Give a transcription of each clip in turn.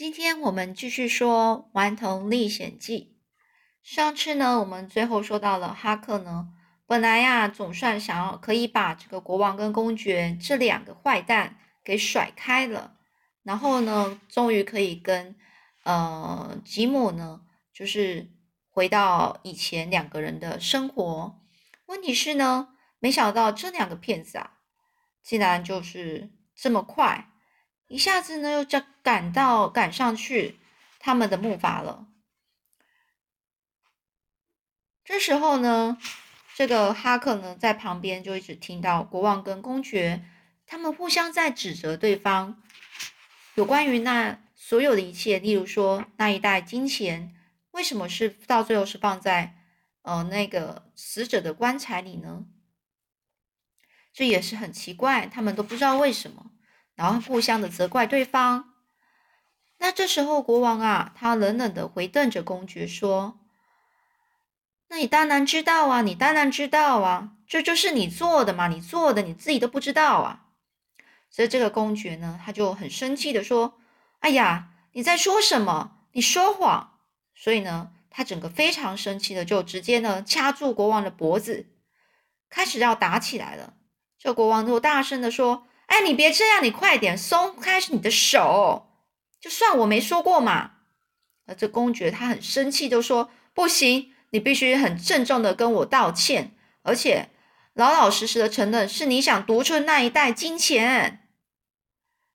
今天我们继续说《顽童历险记》。上次呢，我们最后说到了哈克呢，本来呀，总算想要可以把这个国王跟公爵这两个坏蛋给甩开了，然后呢，终于可以跟呃吉姆呢，就是回到以前两个人的生活。问题是呢，没想到这两个骗子啊，竟然就是这么快。一下子呢，又就赶到赶上去他们的木筏了。这时候呢，这个哈克呢在旁边就一直听到国王跟公爵他们互相在指责对方，有关于那所有的一切，例如说那一袋金钱为什么是到最后是放在呃那个死者的棺材里呢？这也是很奇怪，他们都不知道为什么。然后互相的责怪对方。那这时候国王啊，他冷冷的回瞪着公爵说：“那你当然知道啊，你当然知道啊，这就是你做的嘛，你做的你自己都不知道啊。”所以这个公爵呢，他就很生气的说：“哎呀，你在说什么？你说谎！”所以呢，他整个非常生气的就直接呢掐住国王的脖子，开始要打起来了。这国王就大声的说。哎，你别这样，你快点松开你的手，就算我没说过嘛。而这公爵他很生气，就说：“不行，你必须很郑重的跟我道歉，而且老老实实的承认是你想夺出那一袋金钱。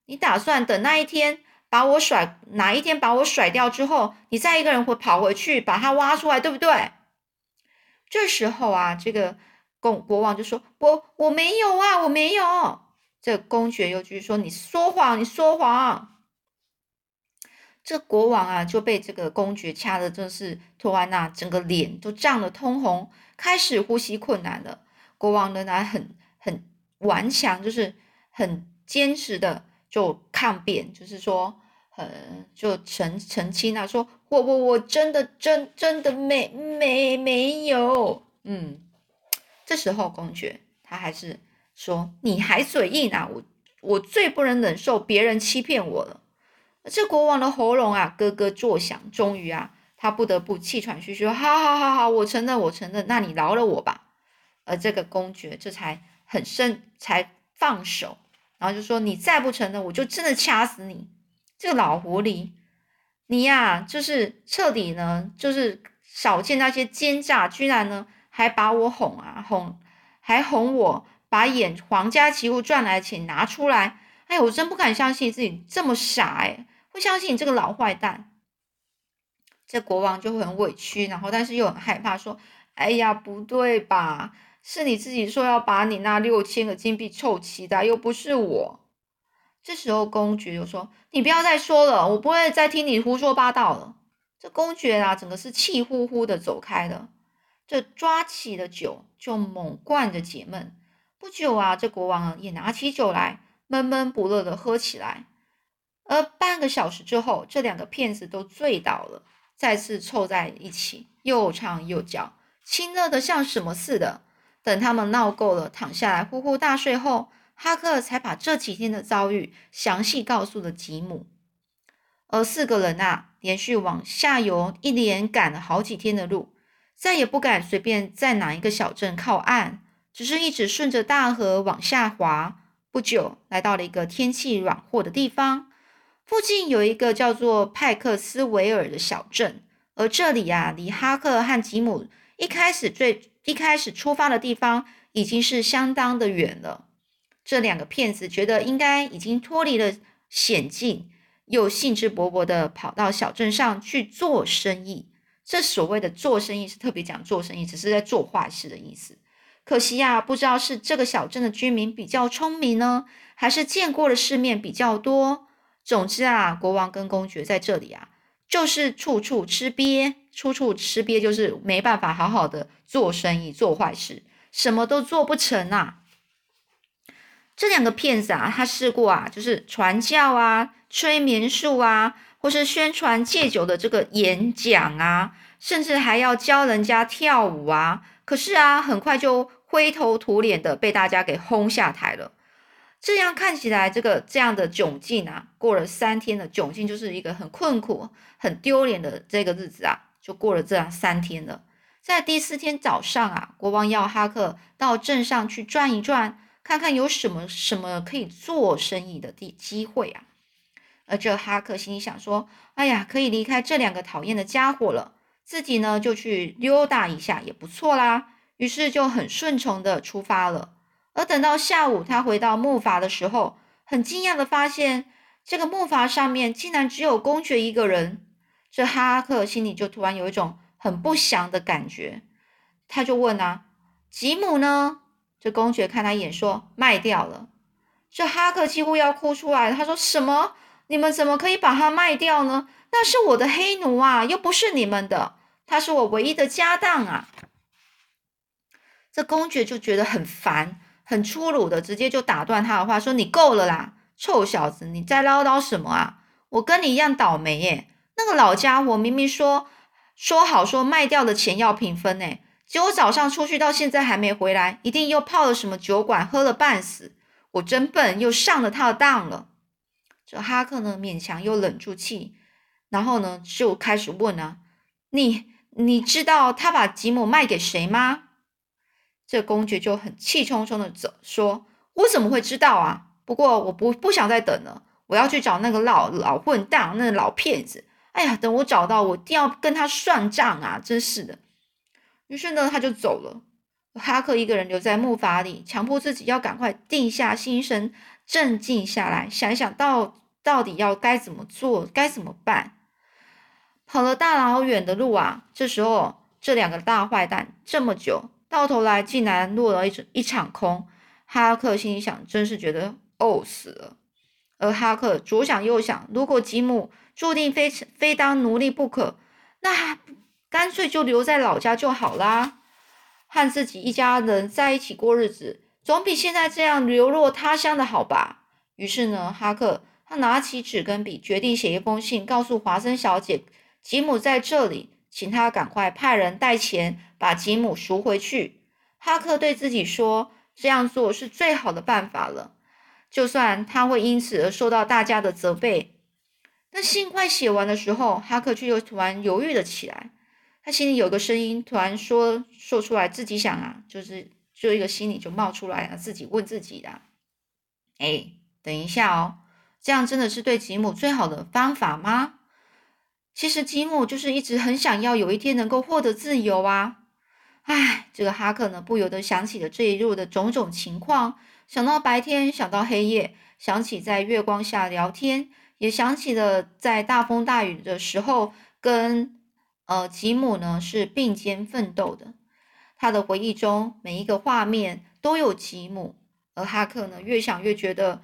你打算等那一天把我甩，哪一天把我甩掉之后，你再一个人会跑回去把它挖出来，对不对？”这时候啊，这个公国王就说：“我我没有啊，我没有。”这公爵又继续说：“你说谎，你说谎。”这国王啊就被这个公爵掐的，真是托安娜整个脸都涨得通红，开始呼吸困难了。国王仍然很很顽强，就是很坚持的就抗辩，就是说，很就澄澄清啊，说我我我真的真真的没没没有。嗯，这时候公爵他还是。说你还嘴硬啊！我我最不能忍受别人欺骗我了。这国王的喉咙啊咯咯作响，终于啊，他不得不气喘吁吁说：“好好好好，我承认，我承认。那你饶了我吧。”而这个公爵这才很生，才放手，然后就说：“你再不承认，我就真的掐死你！这个老狐狸，你呀，就是彻底呢，就是少见那些奸诈，居然呢还把我哄啊哄，还哄我。”把演皇家奇物赚来的钱拿出来，哎我真不敢相信自己这么傻，哎，会相信你这个老坏蛋。这国王就很委屈，然后但是又很害怕，说：“哎呀，不对吧？是你自己说要把你那六千个金币凑齐的，又不是我。”这时候公爵就说：“你不要再说了，我不会再听你胡说八道了。”这公爵啊，整个是气呼呼的走开了，这抓起的酒就猛灌着解闷。不久啊，这国王也拿起酒来，闷闷不乐的喝起来。而半个小时之后，这两个骗子都醉倒了，再次凑在一起，又唱又叫，亲热的像什么似的。等他们闹够了，躺下来呼呼大睡后，哈克才把这几天的遭遇详细告诉了吉姆。而四个人啊，连续往下游一连赶了好几天的路，再也不敢随便在哪一个小镇靠岸。只是一直顺着大河往下滑，不久来到了一个天气软和的地方。附近有一个叫做派克斯维尔的小镇，而这里呀，离哈克和吉姆一开始最一开始出发的地方已经是相当的远了。这两个骗子觉得应该已经脱离了险境，又兴致勃勃的跑到小镇上去做生意。这所谓的做生意是特别讲做生意，只是在做坏事的意思。可惜呀，不知道是这个小镇的居民比较聪明呢，还是见过的世面比较多。总之啊，国王跟公爵在这里啊，就是处处吃瘪，处处吃瘪，就是没办法好好的做生意，做坏事，什么都做不成啊。这两个骗子啊，他试过啊，就是传教啊、催眠术啊，或是宣传戒酒的这个演讲啊，甚至还要教人家跳舞啊。可是啊，很快就灰头土脸的被大家给轰下台了。这样看起来，这个这样的窘境啊，过了三天的窘境，就是一个很困苦、很丢脸的这个日子啊，就过了这样三天了。在第四天早上啊，国王要哈克到镇上去转一转，看看有什么什么可以做生意的地机会啊。而这哈克心里想说：“哎呀，可以离开这两个讨厌的家伙了，自己呢就去溜达一下也不错啦。”于是就很顺从的出发了。而等到下午，他回到木筏的时候，很惊讶的发现，这个木筏上面竟然只有公爵一个人。这哈克心里就突然有一种很不祥的感觉，他就问啊：“吉姆呢？”这公爵看他一眼说：“卖掉了。”这哈克几乎要哭出来。他说：“什么？你们怎么可以把它卖掉呢？那是我的黑奴啊，又不是你们的，他是我唯一的家当啊！”这公爵就觉得很烦。很粗鲁的，直接就打断他的话，说：“你够了啦，臭小子，你在唠叨什么啊？我跟你一样倒霉耶！那个老家伙明明说说好说卖掉的钱要平分呢，结果早上出去到现在还没回来，一定又泡了什么酒馆，喝了半死。我真笨，又上了他的当了。”这哈克呢，勉强又忍住气，然后呢，就开始问啊：“你你知道他把吉姆卖给谁吗？”这公爵就很气冲冲的走，说：“我怎么会知道啊？不过我不不想再等了，我要去找那个老老混蛋，那个老骗子。哎呀，等我找到，我一定要跟他算账啊！真是的。”于是呢，他就走了。哈克一个人留在木筏里，强迫自己要赶快定下心神，镇静下来，想一想到到底要该怎么做，该怎么办。跑了大老远的路啊，这时候这两个大坏蛋这么久。到头来竟然落了一场一场空，哈克心里想，真是觉得呕死了。而哈克左想右想，如果吉姆注定非非当奴隶不可，那干脆就留在老家就好啦，和自己一家人在一起过日子，总比现在这样流落他乡的好吧。于是呢，哈克他拿起纸跟笔，决定写一封信，告诉华生小姐，吉姆在这里。请他赶快派人带钱把吉姆赎回去。哈克对自己说：“这样做是最好的办法了，就算他会因此而受到大家的责备。”那信快写完的时候，哈克却又突然犹豫了起来。他心里有个声音突然说说出来，自己想啊，就是就一个心里就冒出来了，自己问自己的：“哎，等一下哦，这样真的是对吉姆最好的方法吗？”其实吉姆就是一直很想要有一天能够获得自由啊！唉，这个哈克呢不由得想起了这一路的种种情况，想到白天，想到黑夜，想起在月光下聊天，也想起了在大风大雨的时候跟呃吉姆呢是并肩奋斗的。他的回忆中每一个画面都有吉姆，而哈克呢越想越觉得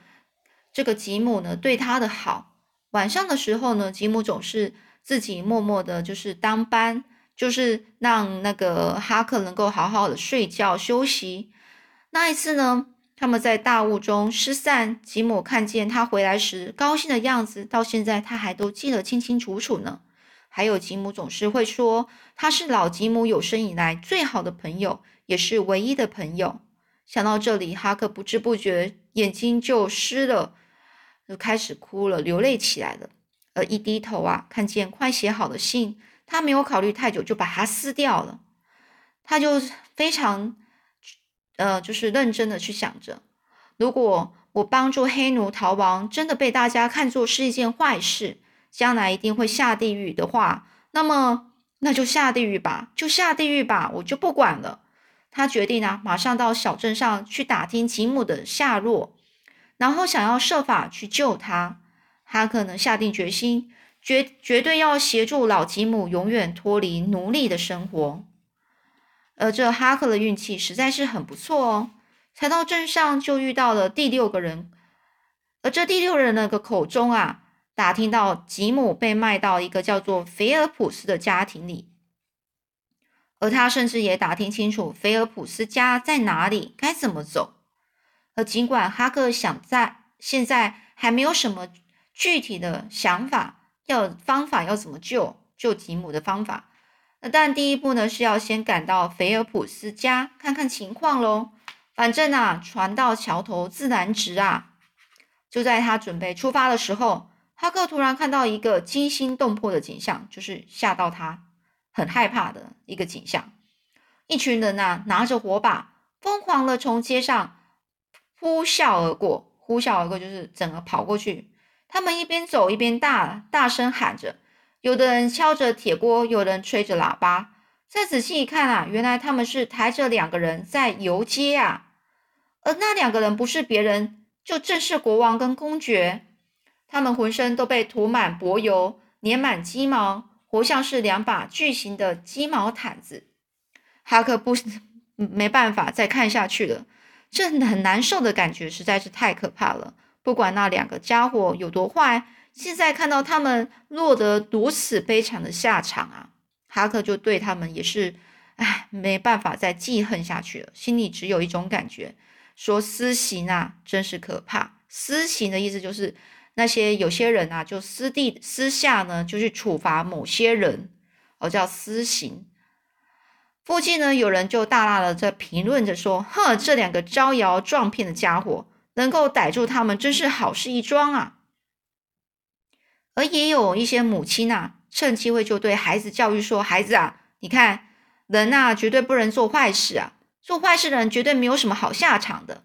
这个吉姆呢对他的好。晚上的时候呢，吉姆总是。自己默默的，就是当班，就是让那个哈克能够好好的睡觉休息。那一次呢，他们在大雾中失散，吉姆看见他回来时高兴的样子，到现在他还都记得清清楚楚呢。还有吉姆总是会说，他是老吉姆有生以来最好的朋友，也是唯一的朋友。想到这里，哈克不知不觉眼睛就湿了，就开始哭了，流泪起来了。而一低头啊，看见快写好的信，他没有考虑太久，就把它撕掉了。他就非常，呃，就是认真的去想着，如果我帮助黑奴逃亡，真的被大家看作是一件坏事，将来一定会下地狱的话，那么那就下地狱吧，就下地狱吧，我就不管了。他决定啊，马上到小镇上去打听吉姆的下落，然后想要设法去救他。哈克呢下定决心，绝绝对要协助老吉姆永远脱离奴隶的生活。而这哈克的运气实在是很不错哦，才到镇上就遇到了第六个人。而这第六人那个口中啊，打听到吉姆被卖到一个叫做菲尔普斯的家庭里，而他甚至也打听清楚菲尔普斯家在哪里，该怎么走。而尽管哈克想在现在还没有什么。具体的想法要方法要怎么救救吉姆的方法？那但第一步呢是要先赶到菲尔普斯家看看情况喽。反正啊，船到桥头自然直啊。就在他准备出发的时候，哈克突然看到一个惊心动魄的景象，就是吓到他很害怕的一个景象。一群人呐，拿着火把，疯狂的从街上呼啸而过，呼啸而过就是整个跑过去。他们一边走一边大大声喊着，有的人敲着铁锅，有人吹着喇叭。再仔细一看啊，原来他们是抬着两个人在游街啊，而那两个人不是别人。就正是国王跟公爵，他们浑身都被涂满柏油，粘满鸡毛，活像是两把巨型的鸡毛毯子。哈克不没办法再看下去了，这很难受的感觉实在是太可怕了。不管那两个家伙有多坏，现在看到他们落得如此悲惨的下场啊，哈克就对他们也是，唉，没办法再记恨下去了，心里只有一种感觉。说私刑啊，真是可怕。私刑的意思就是那些有些人啊，就私地私下呢，就去处罚某些人，哦，叫私刑。附近呢，有人就大大的在评论着说：“哼，这两个招摇撞骗的家伙，能够逮住他们，真是好事一桩啊。”而也有一些母亲啊，趁机会就对孩子教育说：“孩子啊，你看人呐，绝对不能做坏事啊。”做坏事的人绝对没有什么好下场的。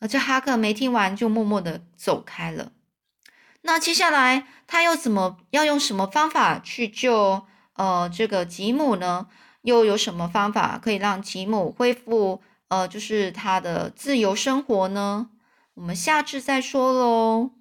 而这哈克没听完，就默默的走开了。那接下来他又怎么要用什么方法去救呃这个吉姆呢？又有什么方法可以让吉姆恢复呃就是他的自由生活呢？我们下次再说喽。